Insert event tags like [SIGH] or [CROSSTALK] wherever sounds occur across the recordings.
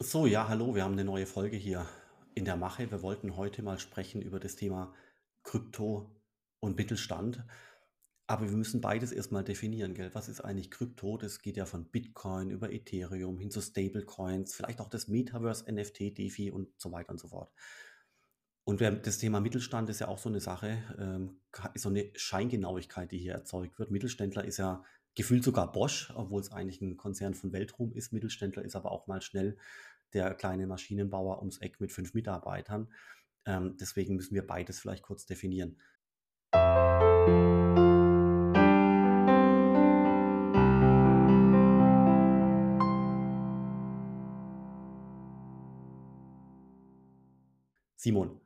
So, ja, hallo, wir haben eine neue Folge hier in der Mache. Wir wollten heute mal sprechen über das Thema Krypto und Mittelstand. Aber wir müssen beides erstmal definieren, gell? Was ist eigentlich Krypto? Das geht ja von Bitcoin über Ethereum hin zu Stablecoins, vielleicht auch das Metaverse, NFT, DeFi und so weiter und so fort. Und das Thema Mittelstand ist ja auch so eine Sache, ähm, so eine Scheingenauigkeit, die hier erzeugt wird. Mittelständler ist ja gefühlt sogar Bosch, obwohl es eigentlich ein Konzern von Weltruhm ist. Mittelständler ist aber auch mal schnell der kleine Maschinenbauer ums Eck mit fünf Mitarbeitern. Ähm, deswegen müssen wir beides vielleicht kurz definieren. Simon,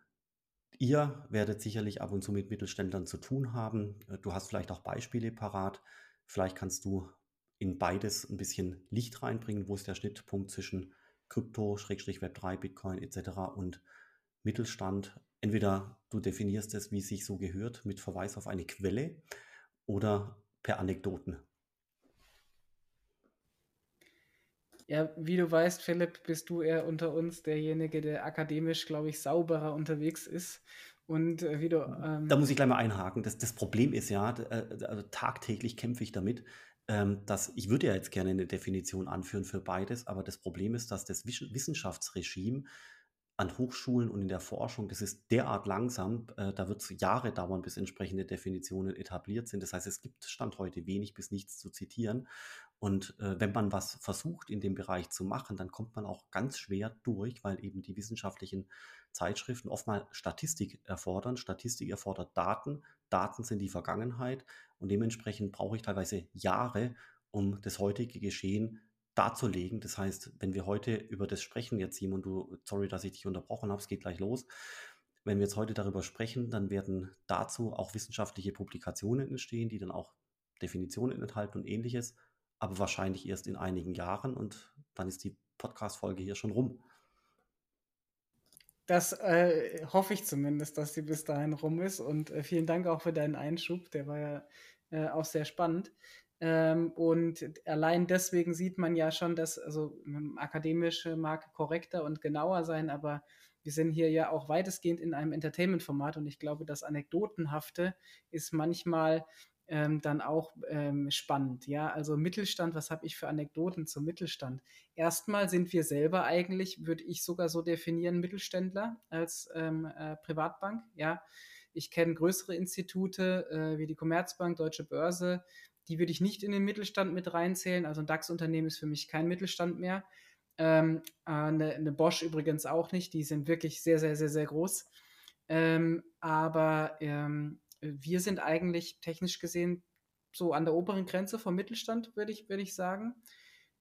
ihr werdet sicherlich ab und zu mit Mittelständlern zu tun haben. Äh, Du hast vielleicht auch Beispiele parat. Vielleicht kannst du in beides ein bisschen Licht reinbringen. Wo ist der Schnittpunkt zwischen Krypto, Schrägstrich Web3, Bitcoin etc. und Mittelstand? Entweder du definierst es, wie es sich so gehört, mit Verweis auf eine Quelle oder per Anekdoten. Ja, wie du weißt, Philipp, bist du eher unter uns derjenige, der akademisch, glaube ich, sauberer unterwegs ist. Und äh, wie du, Da ähm, muss ich gleich mal einhaken. Das, das Problem ist ja, äh, also tagtäglich kämpfe ich damit, ähm, dass ich würde ja jetzt gerne eine Definition anführen für beides, aber das Problem ist, dass das Wissenschaftsregime an Hochschulen und in der Forschung, das ist derart langsam, äh, da wird es Jahre dauern, bis entsprechende Definitionen etabliert sind. Das heißt, es gibt Stand heute wenig bis nichts zu zitieren. Und äh, wenn man was versucht in dem Bereich zu machen, dann kommt man auch ganz schwer durch, weil eben die wissenschaftlichen Zeitschriften oftmals Statistik erfordern. Statistik erfordert Daten. Daten sind die Vergangenheit und dementsprechend brauche ich teilweise Jahre, um das heutige Geschehen darzulegen. Das heißt, wenn wir heute über das sprechen, jetzt Simon, du, sorry, dass ich dich unterbrochen habe, es geht gleich los. Wenn wir jetzt heute darüber sprechen, dann werden dazu auch wissenschaftliche Publikationen entstehen, die dann auch Definitionen enthalten und ähnliches, aber wahrscheinlich erst in einigen Jahren und dann ist die Podcast-Folge hier schon rum. das äh, hoffe ich zumindest, dass sie bis dahin rum ist. Und äh, vielen Dank auch für deinen Einschub, der war ja äh, auch sehr spannend. Ähm, und allein deswegen sieht man ja schon, dass also akademische mag korrekter und genauer sein, aber wir sind hier ja auch weitestgehend in einem Entertainment-Format und ich glaube, das Anekdotenhafte ist manchmal ähm, dann auch ähm, spannend. Ja, also Mittelstand, was habe ich für Anekdoten zum Mittelstand? Erstmal sind wir selber eigentlich, würde ich sogar so definieren, Mittelständler als ähm, äh, Privatbank. Ja, ich kenne größere Institute äh, wie die Commerzbank, Deutsche Börse. Die würde ich nicht in den Mittelstand mit reinzählen. Also ein DAX-Unternehmen ist für mich kein Mittelstand mehr. Ähm, äh, eine, eine Bosch übrigens auch nicht. Die sind wirklich sehr, sehr, sehr, sehr groß. Ähm, aber ähm, wir sind eigentlich technisch gesehen so an der oberen Grenze vom Mittelstand, würde ich, würde ich sagen.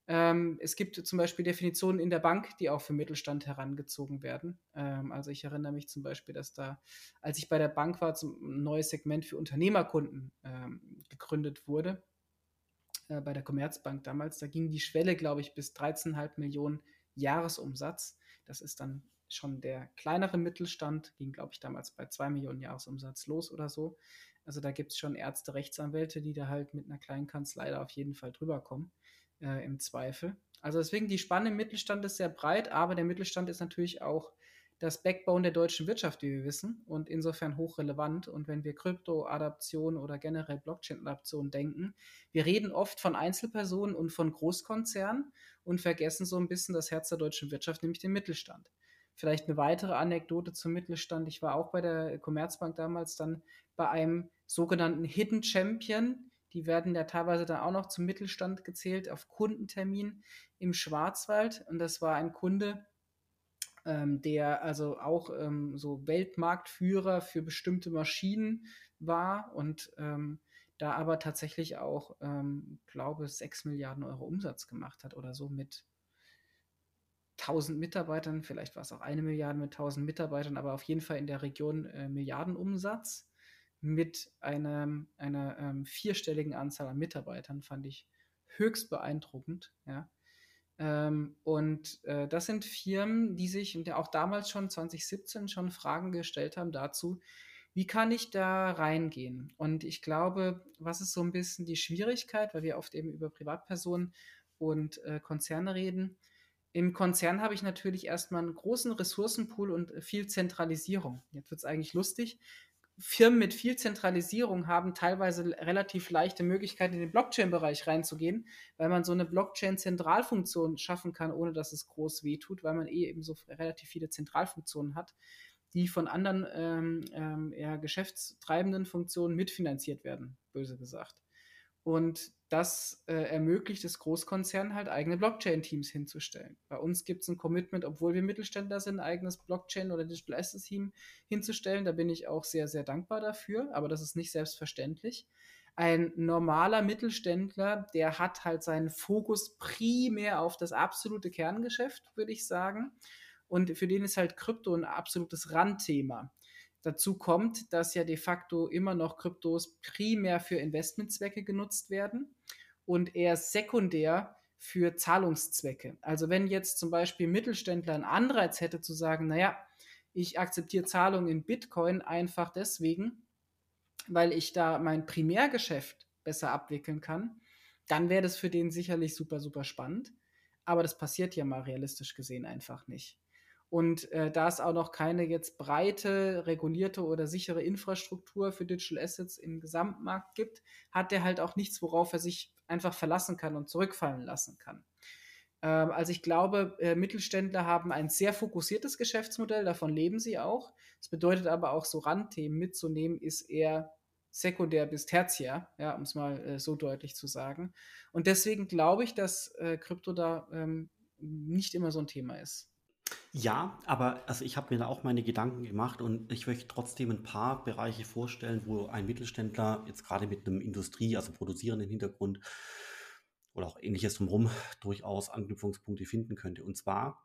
Ähm, es gibt zum Beispiel Definitionen in der Bank, die auch für Mittelstand herangezogen werden. Ähm, also ich erinnere mich zum Beispiel, dass da, als ich bei der Bank war, ein neues Segment für Unternehmerkunden ähm, gegründet wurde, äh, bei der Commerzbank damals. Da ging die Schwelle, glaube ich, bis 13,5 Millionen Jahresumsatz. Das ist dann schon der kleinere Mittelstand, ging, glaube ich, damals bei 2 Millionen Jahresumsatz los oder so. Also da gibt es schon Ärzte, Rechtsanwälte, die da halt mit einer kleinen Kanzlei da auf jeden Fall drüber kommen, äh, im Zweifel. Also deswegen, die Spanne im Mittelstand ist sehr breit, aber der Mittelstand ist natürlich auch das Backbone der deutschen Wirtschaft, wie wir wissen, und insofern hochrelevant. Und wenn wir Krypto-Adaption oder generell Blockchain-Adaption denken, wir reden oft von Einzelpersonen und von Großkonzernen und vergessen so ein bisschen das Herz der deutschen Wirtschaft, nämlich den Mittelstand. Vielleicht eine weitere Anekdote zum Mittelstand. Ich war auch bei der Commerzbank damals dann bei einem sogenannten Hidden Champion. Die werden ja teilweise dann auch noch zum Mittelstand gezählt auf Kundentermin im Schwarzwald. Und das war ein Kunde, ähm, der also auch ähm, so Weltmarktführer für bestimmte Maschinen war und ähm, da aber tatsächlich auch, ähm, glaube ich, 6 Milliarden Euro Umsatz gemacht hat oder so mit 1000 Mitarbeitern, vielleicht war es auch eine Milliarde mit 1000 Mitarbeitern, aber auf jeden Fall in der Region äh, Milliardenumsatz mit einem, einer ähm, vierstelligen Anzahl an Mitarbeitern, fand ich höchst beeindruckend. Ja. Ähm, und äh, das sind Firmen, die sich und auch damals schon 2017 schon Fragen gestellt haben dazu, wie kann ich da reingehen? Und ich glaube, was ist so ein bisschen die Schwierigkeit, weil wir oft eben über Privatpersonen und äh, Konzerne reden, Im Konzern habe ich natürlich erstmal einen großen Ressourcenpool und viel Zentralisierung. Jetzt wird es eigentlich lustig. Firmen mit viel Zentralisierung haben teilweise relativ leichte Möglichkeiten, in den Blockchain-Bereich reinzugehen, weil man so eine Blockchain-Zentralfunktion schaffen kann, ohne dass es groß wehtut, weil man eh eben so relativ viele Zentralfunktionen hat, die von anderen ähm, ähm, geschäftstreibenden Funktionen mitfinanziert werden, böse gesagt. Und das äh, ermöglicht es Großkonzernen halt eigene Blockchain-Teams hinzustellen. Bei uns gibt es ein Commitment, obwohl wir Mittelständler sind, ein eigenes Blockchain- oder Digital Assets-Team hinzustellen. Da bin ich auch sehr, sehr dankbar dafür, aber das ist nicht selbstverständlich. Ein normaler Mittelständler, der hat halt seinen Fokus primär auf das absolute Kerngeschäft, würde ich sagen. Und für den ist halt Krypto ein absolutes Randthema. Dazu kommt, dass ja de facto immer noch Kryptos primär für Investmentzwecke genutzt werden und eher sekundär für Zahlungszwecke. Also wenn jetzt zum Beispiel Mittelständler einen Anreiz hätte zu sagen, naja, ich akzeptiere Zahlungen in Bitcoin einfach deswegen, weil ich da mein Primärgeschäft besser abwickeln kann, dann wäre das für den sicherlich super, super spannend. Aber das passiert ja mal realistisch gesehen einfach nicht. Und äh, da es auch noch keine jetzt breite, regulierte oder sichere Infrastruktur für Digital Assets im Gesamtmarkt gibt, hat der halt auch nichts, worauf er sich einfach verlassen kann und zurückfallen lassen kann. Ähm, also ich glaube, äh, Mittelständler haben ein sehr fokussiertes Geschäftsmodell, davon leben sie auch. Das bedeutet aber auch, so Randthemen mitzunehmen, ist eher sekundär bis tertiär, ja, um es mal äh, so deutlich zu sagen. Und deswegen glaube ich, dass äh, Krypto da ähm, nicht immer so ein Thema ist. Ja, aber also ich habe mir da auch meine Gedanken gemacht und ich möchte trotzdem ein paar Bereiche vorstellen, wo ein Mittelständler jetzt gerade mit einem Industrie, also produzierenden Hintergrund oder auch ähnliches drumherum durchaus Anknüpfungspunkte finden könnte. Und zwar,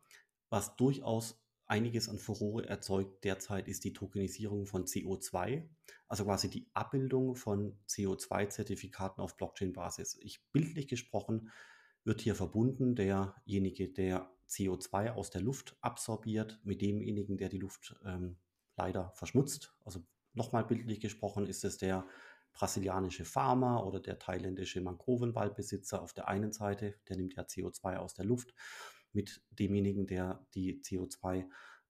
was durchaus einiges an Furore erzeugt derzeit, ist die Tokenisierung von CO2, also quasi die Abbildung von CO2-Zertifikaten auf Blockchain-Basis. Ich bildlich gesprochen wird hier verbunden derjenige, der CO2 aus der Luft absorbiert, mit demjenigen, der die Luft ähm, leider verschmutzt. Also nochmal bildlich gesprochen ist es der brasilianische Farmer oder der thailändische Mangrovenwaldbesitzer auf der einen Seite, der nimmt ja CO2 aus der Luft, mit demjenigen, der die CO2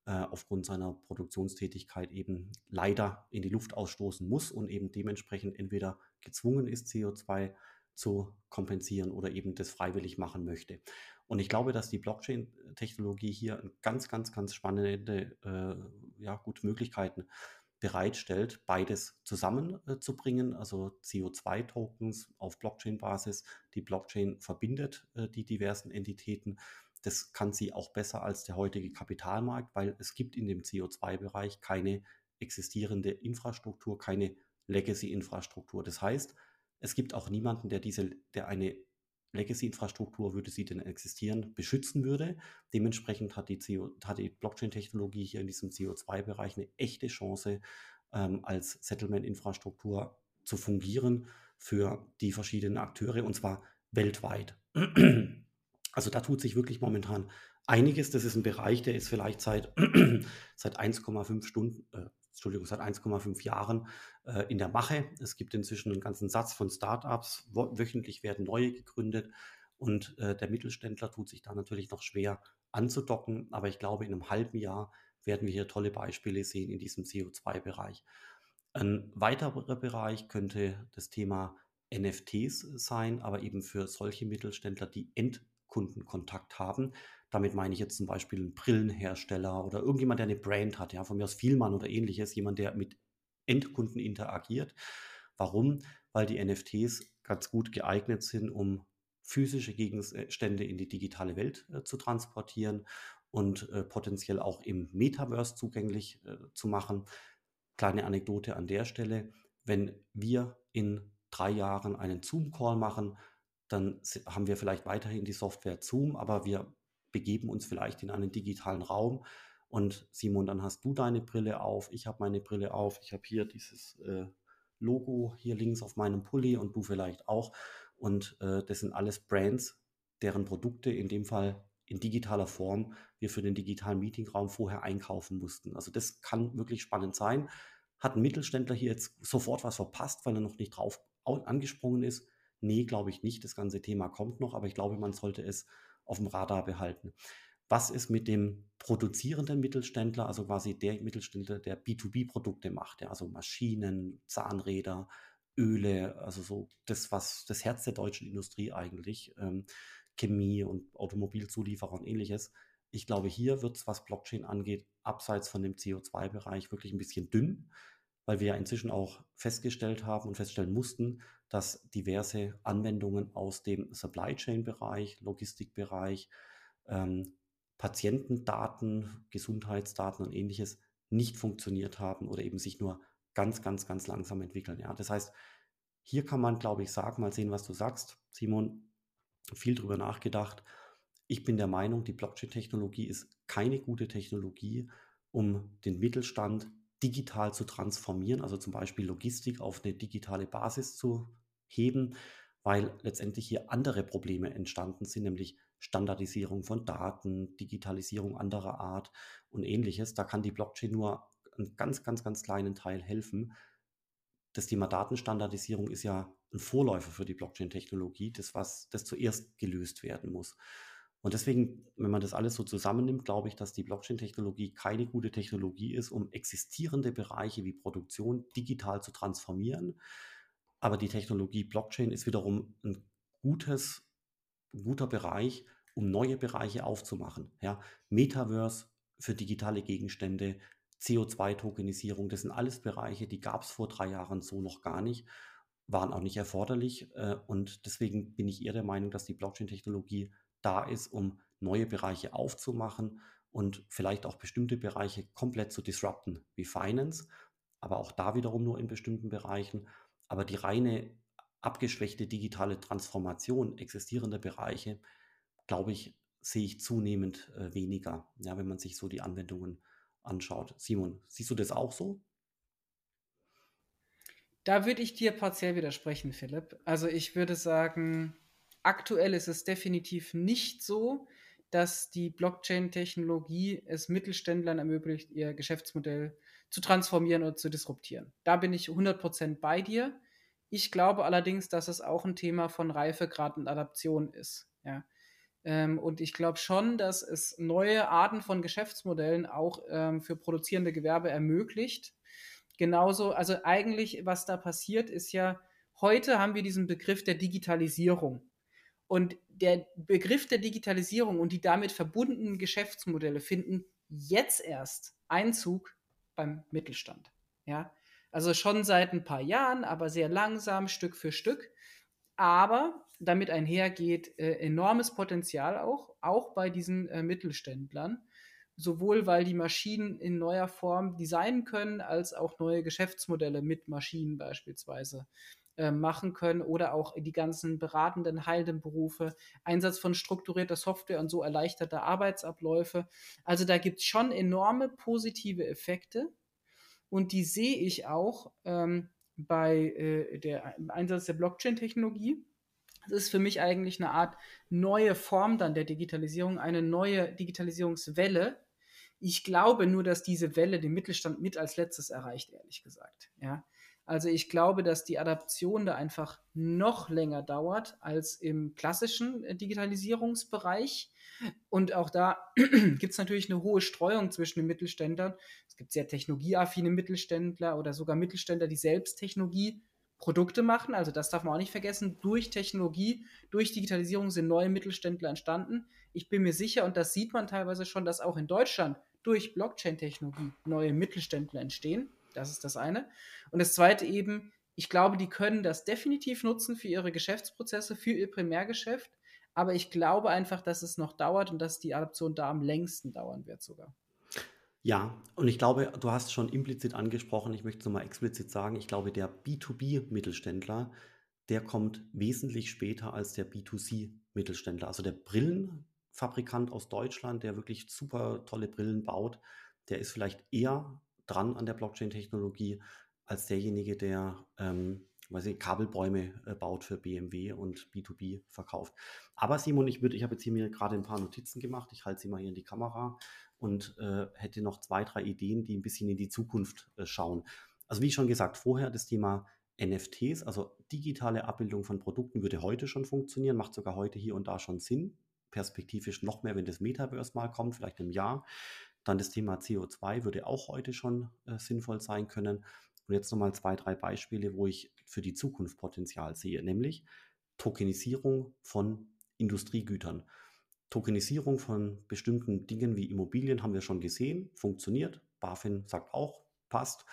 äh, aufgrund seiner Produktionstätigkeit eben leider in die Luft ausstoßen muss und eben dementsprechend entweder gezwungen ist, CO2 zu kompensieren oder eben das freiwillig machen möchte. Und ich glaube, dass die Blockchain-Technologie hier ganz, ganz, ganz spannende äh, ja, gute Möglichkeiten bereitstellt, beides zusammenzubringen, äh, also CO2-Tokens auf Blockchain-Basis. Die Blockchain verbindet äh, die diversen Entitäten. Das kann sie auch besser als der heutige Kapitalmarkt, weil es gibt in dem CO2-Bereich keine existierende Infrastruktur, keine Legacy-Infrastruktur. Das heißt, es gibt auch niemanden, der diese, der eine Legacy-Infrastruktur, würde sie denn existieren, beschützen würde. Dementsprechend hat die, die Blockchain-Technologie hier in diesem CO2-Bereich eine echte Chance, ähm, als Settlement-Infrastruktur zu fungieren für die verschiedenen Akteure und zwar weltweit. Also da tut sich wirklich momentan einiges. Das ist ein Bereich, der ist vielleicht seit, [CLEARS THROAT] seit 1,5 Stunden, äh, Entschuldigung, seit 1,5 Jahren äh, in der Mache. Es gibt inzwischen einen ganzen Satz von Startups. Wöchentlich werden neue gegründet und äh, der Mittelständler tut sich da natürlich noch schwer anzudocken. Aber ich glaube, in einem halben Jahr werden wir hier tolle Beispiele sehen in diesem CO2-Bereich. Ein weiterer Bereich könnte das Thema NFTs sein, aber eben für solche Mittelständler, die Endkundenkontakt haben. Damit meine ich jetzt zum Beispiel einen Brillenhersteller oder irgendjemand, der eine Brand hat, ja, von mir aus Vielmann oder ähnliches, jemand, der mit Endkunden interagiert. Warum? Weil die NFTs ganz gut geeignet sind, um physische Gegenstände in die digitale Welt äh, zu transportieren und äh, potenziell auch im Metaverse zugänglich äh, zu machen. Kleine Anekdote an der Stelle. Wenn wir in drei Jahren einen Zoom-Call machen, dann haben wir vielleicht weiterhin die Software Zoom, aber wir begeben uns vielleicht in einen digitalen Raum. Und Simon, dann hast du deine Brille auf, ich habe meine Brille auf, ich habe hier dieses äh, Logo hier links auf meinem Pulli und du vielleicht auch. Und äh, das sind alles Brands, deren Produkte in dem Fall in digitaler Form wir für den digitalen Meetingraum vorher einkaufen mussten. Also das kann wirklich spannend sein. Hat ein Mittelständler hier jetzt sofort was verpasst, weil er noch nicht drauf angesprungen ist? Nee, glaube ich nicht. Das ganze Thema kommt noch, aber ich glaube, man sollte es auf dem Radar behalten. Was ist mit dem produzierenden Mittelständler, also quasi der Mittelständler, der B2B-Produkte macht, ja, also Maschinen, Zahnräder, Öle, also so das, was das Herz der deutschen Industrie eigentlich, ähm, Chemie und Automobilzulieferer und ähnliches. Ich glaube, hier wird es, was Blockchain angeht, abseits von dem CO2-Bereich wirklich ein bisschen dünn, weil wir ja inzwischen auch festgestellt haben und feststellen mussten, dass diverse Anwendungen aus dem Supply Chain-Bereich, Logistikbereich, ähm, Patientendaten, Gesundheitsdaten und ähnliches nicht funktioniert haben oder eben sich nur ganz, ganz, ganz langsam entwickeln. Ja, das heißt, hier kann man, glaube ich, sagen, mal sehen, was du sagst, Simon, viel drüber nachgedacht. Ich bin der Meinung, die Blockchain-Technologie ist keine gute Technologie, um den Mittelstand digital zu transformieren, also zum Beispiel Logistik auf eine digitale Basis zu heben, weil letztendlich hier andere Probleme entstanden sind, nämlich Standardisierung von Daten, Digitalisierung anderer Art und ähnliches. Da kann die Blockchain nur einen ganz, ganz, ganz kleinen Teil helfen. Das Thema Datenstandardisierung ist ja ein Vorläufer für die Blockchain-Technologie, das was das zuerst gelöst werden muss. Und deswegen, wenn man das alles so zusammennimmt, glaube ich, dass die Blockchain-Technologie keine gute Technologie ist, um existierende Bereiche wie Produktion digital zu transformieren. Aber die Technologie Blockchain ist wiederum ein gutes, guter Bereich, um neue Bereiche aufzumachen. Ja, Metaverse für digitale Gegenstände, CO2-Tokenisierung, das sind alles Bereiche, die gab es vor drei Jahren so noch gar nicht, waren auch nicht erforderlich. Äh, und deswegen bin ich eher der Meinung, dass die Blockchain-Technologie da ist, um neue Bereiche aufzumachen und vielleicht auch bestimmte Bereiche komplett zu disrupten, wie Finance, aber auch da wiederum nur in bestimmten Bereichen. Aber die reine abgeschwächte digitale Transformation existierender Bereiche, glaube ich, sehe ich zunehmend äh, weniger, ja, wenn man sich so die Anwendungen anschaut. Simon, siehst du das auch so? Da würde ich dir partiell widersprechen, Philipp. Also ich würde sagen, aktuell ist es definitiv nicht so, dass die Blockchain-Technologie es Mittelständlern ermöglicht, ihr Geschäftsmodell zu transformieren oder zu disruptieren. Da bin ich 100% bei dir. Ich glaube allerdings, dass es auch ein Thema von Reifegrad und Adaption ist. Ja. Ähm, und ich glaube schon, dass es neue Arten von Geschäftsmodellen auch ähm, für produzierende Gewerbe ermöglicht. Genauso, also eigentlich, was da passiert, ist ja, heute haben wir diesen Begriff der Digitalisierung. Und der Begriff der Digitalisierung und die damit verbundenen Geschäftsmodelle finden jetzt erst Einzug beim Mittelstand. Ja, also schon seit ein paar Jahren, aber sehr langsam, Stück für Stück. Aber damit einhergeht äh, enormes Potenzial auch, auch bei diesen äh, Mittelständlern. Sowohl weil die Maschinen in neuer Form designen können, als auch neue Geschäftsmodelle mit Maschinen beispielsweise äh, machen können oder auch die ganzen beratenden, heilenden Berufe, Einsatz von strukturierter Software und so erleichterte Arbeitsabläufe. Also da gibt es schon enorme positive Effekte und die sehe ich auch ähm, bei äh, der Einsatz der Blockchain-Technologie. Das ist für mich eigentlich eine Art neue Form dann der Digitalisierung, eine neue Digitalisierungswelle. Ich glaube nur, dass diese Welle den Mittelstand mit als letztes erreicht, ehrlich gesagt. Ja. Also ich glaube, dass die Adaption da einfach noch länger dauert als im klassischen äh, Digitalisierungsbereich. Und auch da [CLEARS THROAT] gibt es natürlich eine hohe Streuung zwischen den Mittelständlern. Es gibt sehr technologieaffine Mittelständler oder sogar Mittelständler, die selbst Technologieprodukte machen. Also das darf man auch nicht vergessen. Durch Technologie, durch Digitalisierung sind neue Mittelständler entstanden. Ich bin mir sicher, und das sieht man teilweise schon, dass auch in Deutschland durch Blockchain-Technologie neue Mittelständler entstehen. Das ist das eine. Und das zweite eben, ich glaube, die können das definitiv nutzen für ihre Geschäftsprozesse, für ihr Primärgeschäft. Aber ich glaube einfach, dass es noch dauert und dass die Adaption da am längsten dauern wird sogar. Ja, und ich glaube, du hast schon implizit angesprochen, ich möchte es nochmal explizit sagen, ich glaube, der B2B-Mittelständler, der kommt wesentlich später als der B2C-Mittelständler. Also der Brillenfabrikant aus Deutschland, der wirklich super tolle Brillen baut, der ist vielleicht eher dran an der Blockchain-Technologie als derjenige, der ähm, weiß ich, Kabelbäume äh, baut für BMW und B2B verkauft. Aber Simon, ich ich habe jetzt hier mir gerade ein paar Notizen gemacht. Ich halte sie mal hier in die Kamera und äh, hätte noch zwei, drei Ideen, die ein bisschen in die Zukunft äh, schauen. Also wie schon gesagt, vorher das Thema NFTs, also digitale Abbildung von Produkten, würde heute schon funktionieren, macht sogar heute hier und da schon Sinn. perspektivisch noch mehr, wenn das Metaverse mal kommt, vielleicht im Jahr. Dann das Thema CO2 würde auch heute schon äh, sinnvoll sein können. Und jetzt nochmal zwei, drei Beispiele, wo ich für die Zukunft Potenzial sehe, nämlich Tokenisierung von Industriegütern. Tokenisierung von bestimmten Dingen wie Immobilien haben wir schon gesehen, funktioniert. BaFin sagt auch, passt.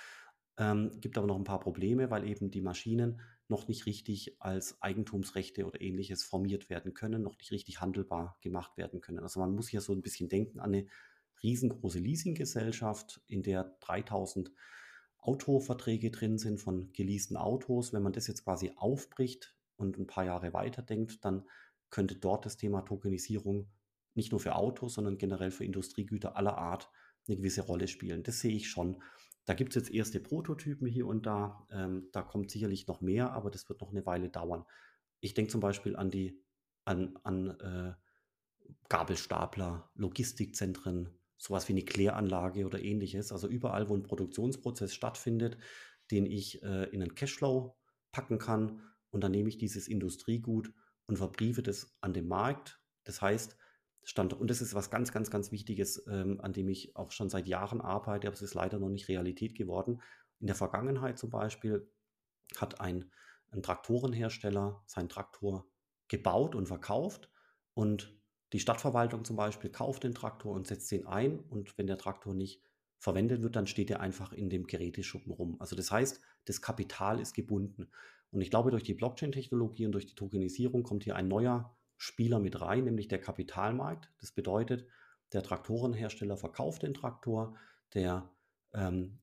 Ähm, gibt aber noch ein paar Probleme, weil eben die Maschinen noch nicht richtig als Eigentumsrechte oder ähnliches formiert werden können, noch nicht richtig handelbar gemacht werden können. Also man muss hier so ein bisschen denken an eine riesengroße Leasinggesellschaft, in der 3000 Autoverträge drin sind von geleasten Autos. Wenn man das jetzt quasi aufbricht und ein paar Jahre weiterdenkt, dann könnte dort das Thema Tokenisierung nicht nur für Autos, sondern generell für Industriegüter aller Art eine gewisse Rolle spielen. Das sehe ich schon. Da gibt es jetzt erste Prototypen hier und da. Ähm, da kommt sicherlich noch mehr, aber das wird noch eine Weile dauern. Ich denke zum Beispiel an die an, an äh, Gabelstapler, Logistikzentren, sowas wie eine Kläranlage oder ähnliches. Also überall, wo ein Produktionsprozess stattfindet, den ich äh, in einen Cashflow packen kann und dann nehme ich dieses Industriegut und verbriefe das an den Markt. Das heißt, Stand, und das ist was ganz, ganz, ganz Wichtiges, ähm, an dem ich auch schon seit Jahren arbeite, aber es ist leider noch nicht Realität geworden. In der Vergangenheit zum Beispiel hat ein, ein Traktorenhersteller seinen Traktor gebaut und verkauft und die Stadtverwaltung zum Beispiel kauft den Traktor und setzt den ein und wenn der Traktor nicht verwendet wird, dann steht er einfach in dem Geräteschuppen rum. Also das heißt, das Kapital ist gebunden. Und ich glaube, durch die Blockchain-Technologie und durch die Tokenisierung kommt hier ein neuer Spieler mit rein, nämlich der Kapitalmarkt. Das bedeutet, der Traktorenhersteller verkauft den Traktor, der, ähm,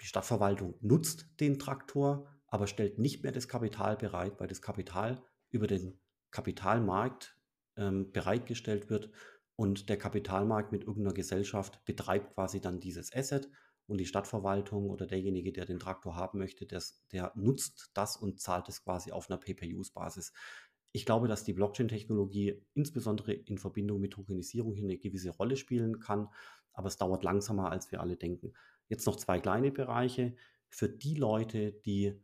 die Stadtverwaltung nutzt den Traktor, aber stellt nicht mehr das Kapital bereit, weil das Kapital über den Kapitalmarkt ähm, bereitgestellt wird und der Kapitalmarkt mit irgendeiner Gesellschaft betreibt quasi dann dieses Asset und die Stadtverwaltung oder derjenige, der den Traktor haben möchte, des, der nutzt das und zahlt es quasi auf einer Pay-per-Use-Basis. Ich glaube, dass die Blockchain-Technologie insbesondere in Verbindung mit Tokenisierung hier eine gewisse Rolle spielen kann, aber es dauert langsamer, als wir alle denken. Jetzt noch zwei kleine Bereiche. Für die Leute, die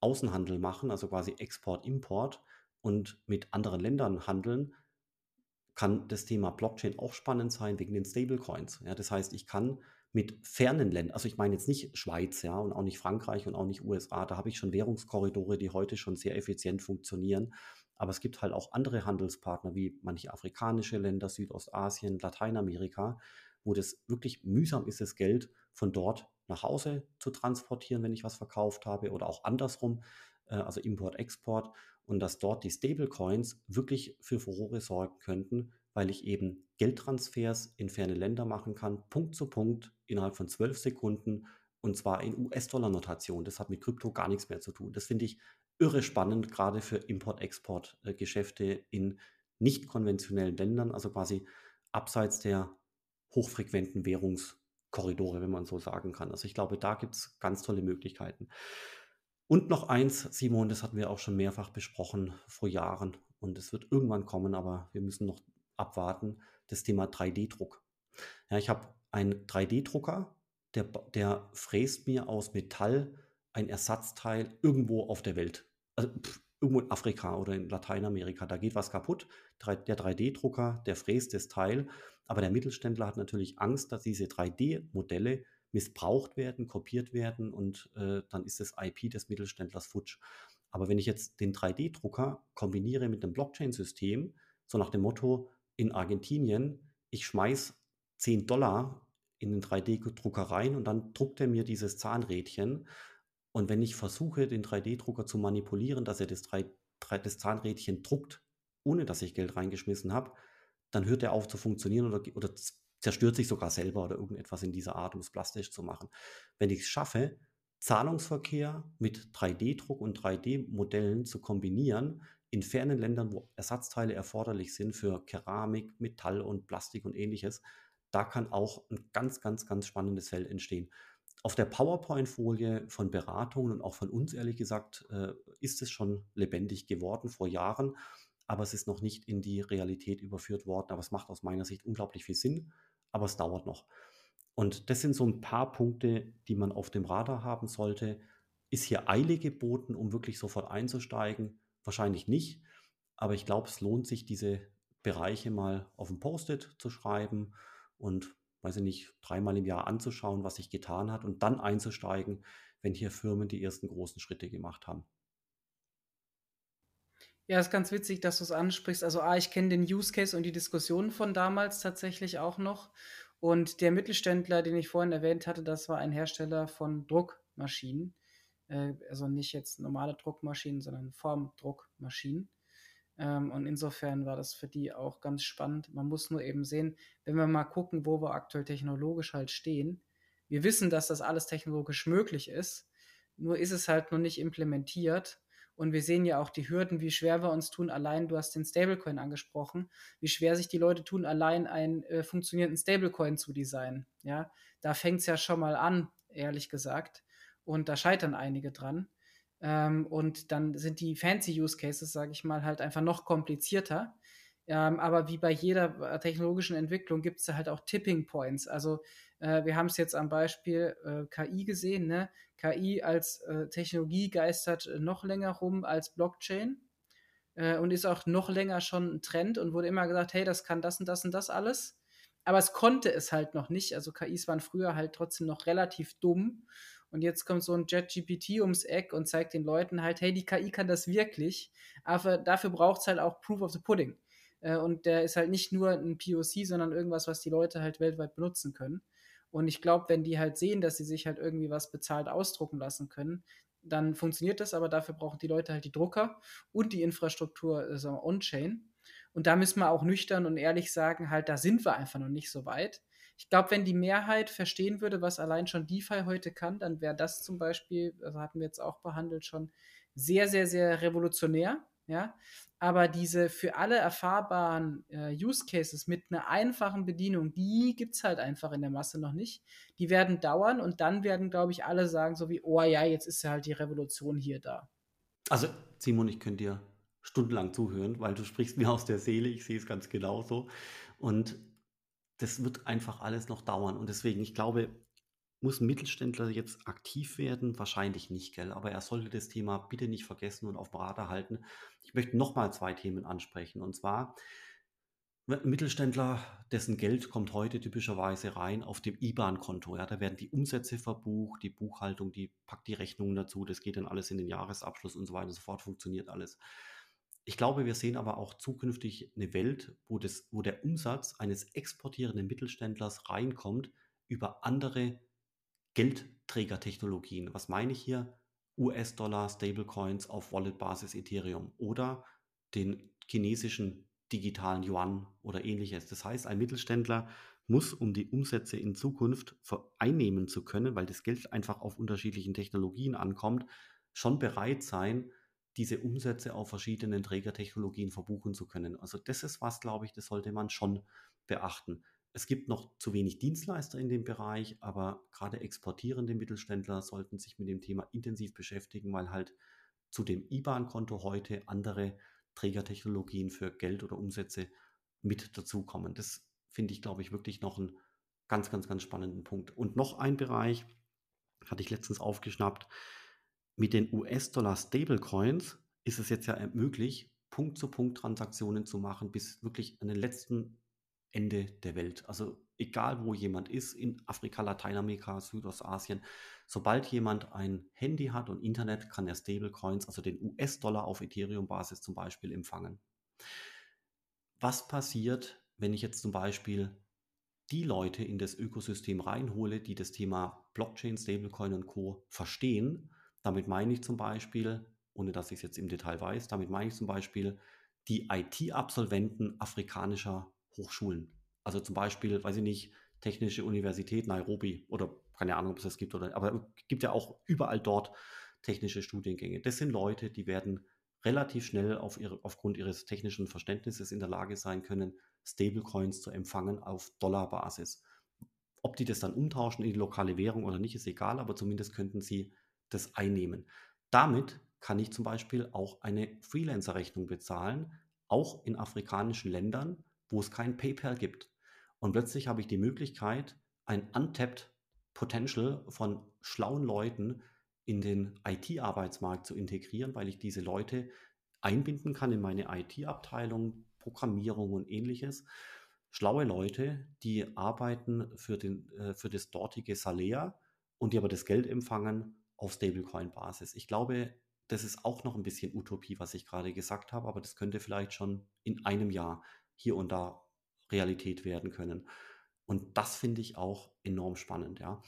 Außenhandel machen, also quasi Export-Import und mit anderen Ländern handeln, kann das Thema Blockchain auch spannend sein wegen den Stablecoins. Ja, das heißt, ich kann mit fernen Ländern, also ich meine jetzt nicht Schweiz, ja, und auch nicht Frankreich und auch nicht USA, da habe ich schon Währungskorridore, die heute schon sehr effizient funktionieren. Aber es gibt halt auch andere Handelspartner wie manche afrikanische Länder, Südostasien, Lateinamerika, wo das wirklich mühsam ist, das Geld von dort nach Hause zu transportieren, wenn ich was verkauft habe oder auch andersrum, also Import, Export und dass dort die Stablecoins wirklich für Furore sorgen könnten, weil ich eben Geldtransfers in ferne Länder machen kann, Punkt zu Punkt innerhalb von zwölf Sekunden und zwar in US-Dollar-Notation. Das hat mit Krypto gar nichts mehr zu tun. Das finde ich irre spannend, gerade für Import-Export-Geschäfte in nicht konventionellen Ländern, also quasi abseits der hochfrequenten Währungskorridore, wenn man so sagen kann. Also ich glaube, da gibt es ganz tolle Möglichkeiten. Und noch eins, Simon, das hatten wir auch schon mehrfach besprochen vor Jahren und es wird irgendwann kommen, aber wir müssen noch abwarten, das Thema 3D-Druck. Ja, ich habe einen 3D-Drucker, der, der fräst mir aus Metall ein Ersatzteil irgendwo auf der Welt. Also pff, irgendwo in Afrika oder in Lateinamerika. Da geht was kaputt. Der 3D-Drucker, der fräst das Teil. Aber der Mittelständler hat natürlich Angst, dass diese 3D-Modelle missbraucht werden, kopiert werden und äh, dann ist das IP des Mittelständlers futsch. Aber wenn ich jetzt den 3D-Drucker kombiniere mit einem Blockchain-System, so nach dem Motto, in Argentinien, ich schmeiß 10 Dollar in den 3D-Drucker rein und dann druckt er mir dieses Zahnrädchen. Und wenn ich versuche, den 3D-Drucker zu manipulieren, dass er das, 3, das Zahnrädchen druckt, ohne dass ich Geld reingeschmissen habe, dann hört er auf zu funktionieren oder, oder zerstört sich sogar selber oder irgendetwas in dieser Art, um es plastisch zu machen. Wenn ich es schaffe, Zahlungsverkehr mit 3D-Druck und 3D-Modellen zu kombinieren, in fernen Ländern, wo Ersatzteile erforderlich sind für Keramik, Metall und Plastik und ähnliches, da kann auch ein ganz, ganz, ganz spannendes Feld entstehen. Auf der PowerPoint-Folie von Beratungen und auch von uns, ehrlich gesagt, äh, ist es schon lebendig geworden vor Jahren, aber es ist noch nicht in die Realität überführt worden. Aber es macht aus meiner Sicht unglaublich viel Sinn, aber es dauert noch. Und das sind so ein paar Punkte, die man auf dem Radar haben sollte. Ist hier Eile geboten, um wirklich sofort einzusteigen? Wahrscheinlich nicht, aber ich glaube, es lohnt sich, diese Bereiche mal auf ein Post-it zu schreiben und, weiß ich nicht, dreimal im Jahr anzuschauen, was sich getan hat und dann einzusteigen, wenn hier Firmen die ersten großen Schritte gemacht haben. Ja, ist ganz witzig, dass du es ansprichst. Also, A, ich kenne den Use Case und die Diskussionen von damals tatsächlich auch noch. Und der Mittelständler, den ich vorhin erwähnt hatte, das war ein Hersteller von Druckmaschinen. Äh, also nicht jetzt normale Druckmaschinen, sondern Formdruckmaschinen. Ähm, und insofern war das für die auch ganz spannend. Man muss nur eben sehen, wenn wir mal gucken, wo wir aktuell technologisch halt stehen. Wir wissen, dass das alles technologisch möglich ist. Nur ist es halt noch nicht implementiert. Und wir sehen ja auch die Hürden, wie schwer wir uns tun, allein, du hast den Stablecoin angesprochen, wie schwer sich die Leute tun, allein einen äh, funktionierenden Stablecoin zu designen. Ja, da fängt es ja schon mal an, ehrlich gesagt. Und da scheitern einige dran. Ähm, und dann sind die fancy Use Cases, sage ich mal, halt einfach noch komplizierter. Ähm, aber wie bei jeder äh, technologischen Entwicklung gibt es da halt auch Tipping Points. Also äh, wir haben es jetzt am Beispiel äh, KI gesehen. Ne? KI als äh, Technologie geistert noch länger rum als Blockchain äh, und ist auch noch länger schon ein Trend und wurde immer gesagt, hey, das kann das und das und das alles. Aber es konnte es halt noch nicht. Also KIs waren früher halt trotzdem noch relativ dumm. Und jetzt kommt so ein JetGPT ums Eck und zeigt den Leuten halt, hey, die KI kann das wirklich. Aber dafür braucht es halt auch Proof of the Pudding. Äh, und der ist halt nicht nur ein POC, sondern irgendwas, was die Leute halt weltweit benutzen können. Und ich glaube, wenn die halt sehen, dass sie sich halt irgendwie was bezahlt ausdrucken lassen können, dann funktioniert das, aber dafür brauchen die Leute halt die Drucker und die Infrastruktur äh, on-chain. Und da müssen wir auch nüchtern und ehrlich sagen, halt, da sind wir einfach noch nicht so weit. Ich glaube, wenn die Mehrheit verstehen würde, was allein schon DeFi heute kann, dann wäre das zum Beispiel, also hatten wir jetzt auch behandelt, schon sehr, sehr, sehr revolutionär. Ja, aber diese für alle erfahrbaren äh, Use Cases mit einer einfachen Bedienung, die gibt es halt einfach in der Masse noch nicht. Die werden dauern und dann werden, glaube ich, alle sagen, so wie, oh ja, jetzt ist ja halt die Revolution hier da. Also, Simon, ich könnte dir stundenlang zuhören, weil du sprichst mir aus der Seele, ich sehe es ganz genauso. Und das wird einfach alles noch dauern. Und deswegen, ich glaube, muss ein Mittelständler jetzt aktiv werden? Wahrscheinlich nicht, gell? Aber er sollte das Thema bitte nicht vergessen und auf Berater halten. Ich möchte nochmal zwei Themen ansprechen. Und zwar, ein Mittelständler, dessen Geld kommt heute typischerweise rein auf dem IBAN-Konto. Ja, da werden die Umsätze verbucht, die Buchhaltung, die packt die Rechnungen dazu, das geht dann alles in den Jahresabschluss und so weiter und so fort, funktioniert alles. Ich glaube, wir sehen aber auch zukünftig eine Welt, wo, das, wo der Umsatz eines exportierenden Mittelständlers reinkommt über andere Geldträgertechnologien. Was meine ich hier? US-Dollar, Stablecoins auf Wallet-Basis Ethereum oder den chinesischen digitalen Yuan oder ähnliches. Das heißt, ein Mittelständler muss, um die Umsätze in Zukunft einnehmen zu können, weil das Geld einfach auf unterschiedlichen Technologien ankommt, schon bereit sein, diese Umsätze auf verschiedenen Trägertechnologien verbuchen zu können. Also das ist was, glaube ich, das sollte man schon beachten. Es gibt noch zu wenig Dienstleister in dem Bereich, aber gerade exportierende Mittelständler sollten sich mit dem Thema intensiv beschäftigen, weil halt zu dem IBAN-Konto heute andere Trägertechnologien für Geld oder Umsätze mit dazukommen. Das finde ich, glaube ich, wirklich noch einen ganz, ganz, ganz spannenden Punkt. Und noch ein Bereich, hatte ich letztens aufgeschnappt, mit den US-Dollar-Stablecoins ist es jetzt ja möglich, Punkt-zu-Punkt-Transaktionen zu machen, bis wirklich an den letzten Ende der Welt. Also egal, wo jemand ist, in Afrika, Lateinamerika, Südostasien, sobald jemand ein Handy hat und Internet, kann er Stablecoins, also den US-Dollar auf Ethereum-Basis zum Beispiel empfangen. Was passiert, wenn ich jetzt zum Beispiel die Leute in das Ökosystem reinhole, die das Thema Blockchain, Stablecoin und Co. verstehen? Damit meine ich zum Beispiel, ohne dass ich es jetzt im Detail weiß, damit meine ich zum Beispiel die IT-Absolventen afrikanischer Hochschulen. Also zum Beispiel, weiß ich nicht, Technische Universität Nairobi oder keine Ahnung, ob es das gibt oder, aber es gibt ja auch überall dort technische Studiengänge. Das sind Leute, die werden relativ schnell auf ihre, aufgrund ihres technischen Verständnisses in der Lage sein können, Stablecoins zu empfangen auf Dollarbasis. Ob die das dann umtauschen in die lokale Währung oder nicht, ist egal, aber zumindest könnten sie das einnehmen. Damit kann ich zum Beispiel auch eine Freelancer-Rechnung bezahlen, auch in afrikanischen Ländern, wo es kein PayPal gibt. Und plötzlich habe ich die Möglichkeit, ein untapped Potential von schlauen Leuten in den IT-Arbeitsmarkt zu integrieren, weil ich diese Leute einbinden kann in meine IT-Abteilung, Programmierung und ähnliches. Schlaue Leute, die arbeiten für, den, äh, für das dortige Salea und die aber das Geld empfangen auf Stablecoin-Basis. Ich glaube, das ist auch noch ein bisschen Utopie, was ich gerade gesagt habe, aber das könnte vielleicht schon in einem Jahr hier und da Realität werden können. Und das finde ich auch enorm spannend, ja.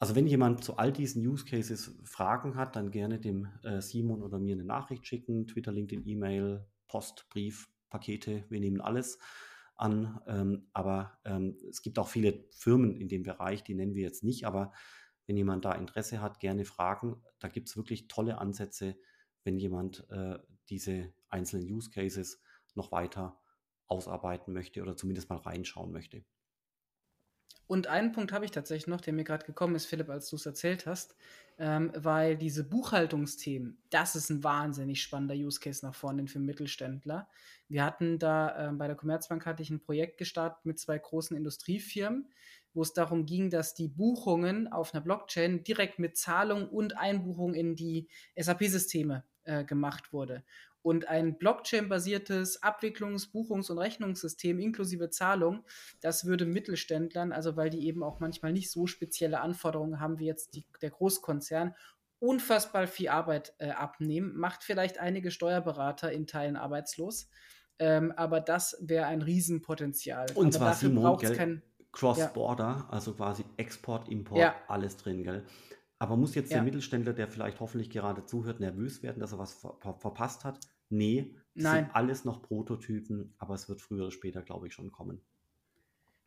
Also wenn jemand zu all diesen Use Cases Fragen hat, dann gerne dem äh, Simon oder mir eine Nachricht schicken, Twitter, LinkedIn, E-Mail, Post, Brief, Pakete, wir nehmen alles an. Ähm, aber ähm, es gibt auch viele Firmen in dem Bereich, die nennen wir jetzt nicht, aber wenn jemand da Interesse hat, gerne fragen. Da gibt es wirklich tolle Ansätze, wenn jemand äh, diese einzelnen Use Cases noch weiter ausarbeiten möchte oder zumindest mal reinschauen möchte. Und einen Punkt habe ich tatsächlich noch, der mir gerade gekommen ist, Philipp, als du es erzählt hast, ähm, weil diese Buchhaltungsthemen, das ist ein wahnsinnig spannender Use Case nach vorne für Mittelständler. Wir hatten da äh, bei der Commerzbank hatte ich ein Projekt gestartet mit zwei großen Industriefirmen, wo es darum ging, dass die Buchungen auf einer Blockchain direkt mit Zahlung und Einbuchung in die SAP-Systeme äh, gemacht wurde. Und ein Blockchain-basiertes Abwicklungs-, Buchungs- und Rechnungssystem inklusive Zahlung, das würde Mittelständlern, also weil die eben auch manchmal nicht so spezielle Anforderungen haben wie jetzt die, der Großkonzern, unfassbar viel Arbeit äh, abnehmen, macht vielleicht einige Steuerberater in Teilen arbeitslos. Ähm, aber das wäre ein Riesenpotenzial. Und aber zwar dafür braucht es kein Cross-Border, ja. also quasi Export, Import, ja. alles drin, gell? Aber muss jetzt ja. der Mittelständler, der vielleicht hoffentlich gerade zuhört, nervös werden, dass er was ver ver verpasst hat? Nee, das Nein. sind alles noch Prototypen, aber es wird früher oder später, glaube ich, schon kommen.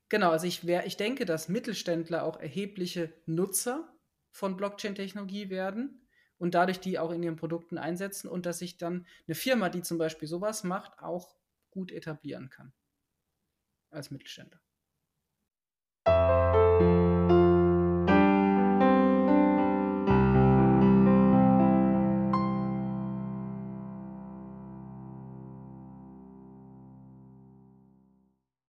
Genau, also ich, wär, ich denke, dass Mittelständler auch erhebliche Nutzer von Blockchain-Technologie werden und dadurch die auch in ihren Produkten einsetzen und dass sich dann eine Firma, die zum Beispiel sowas macht, auch gut etablieren kann als Mittelständler.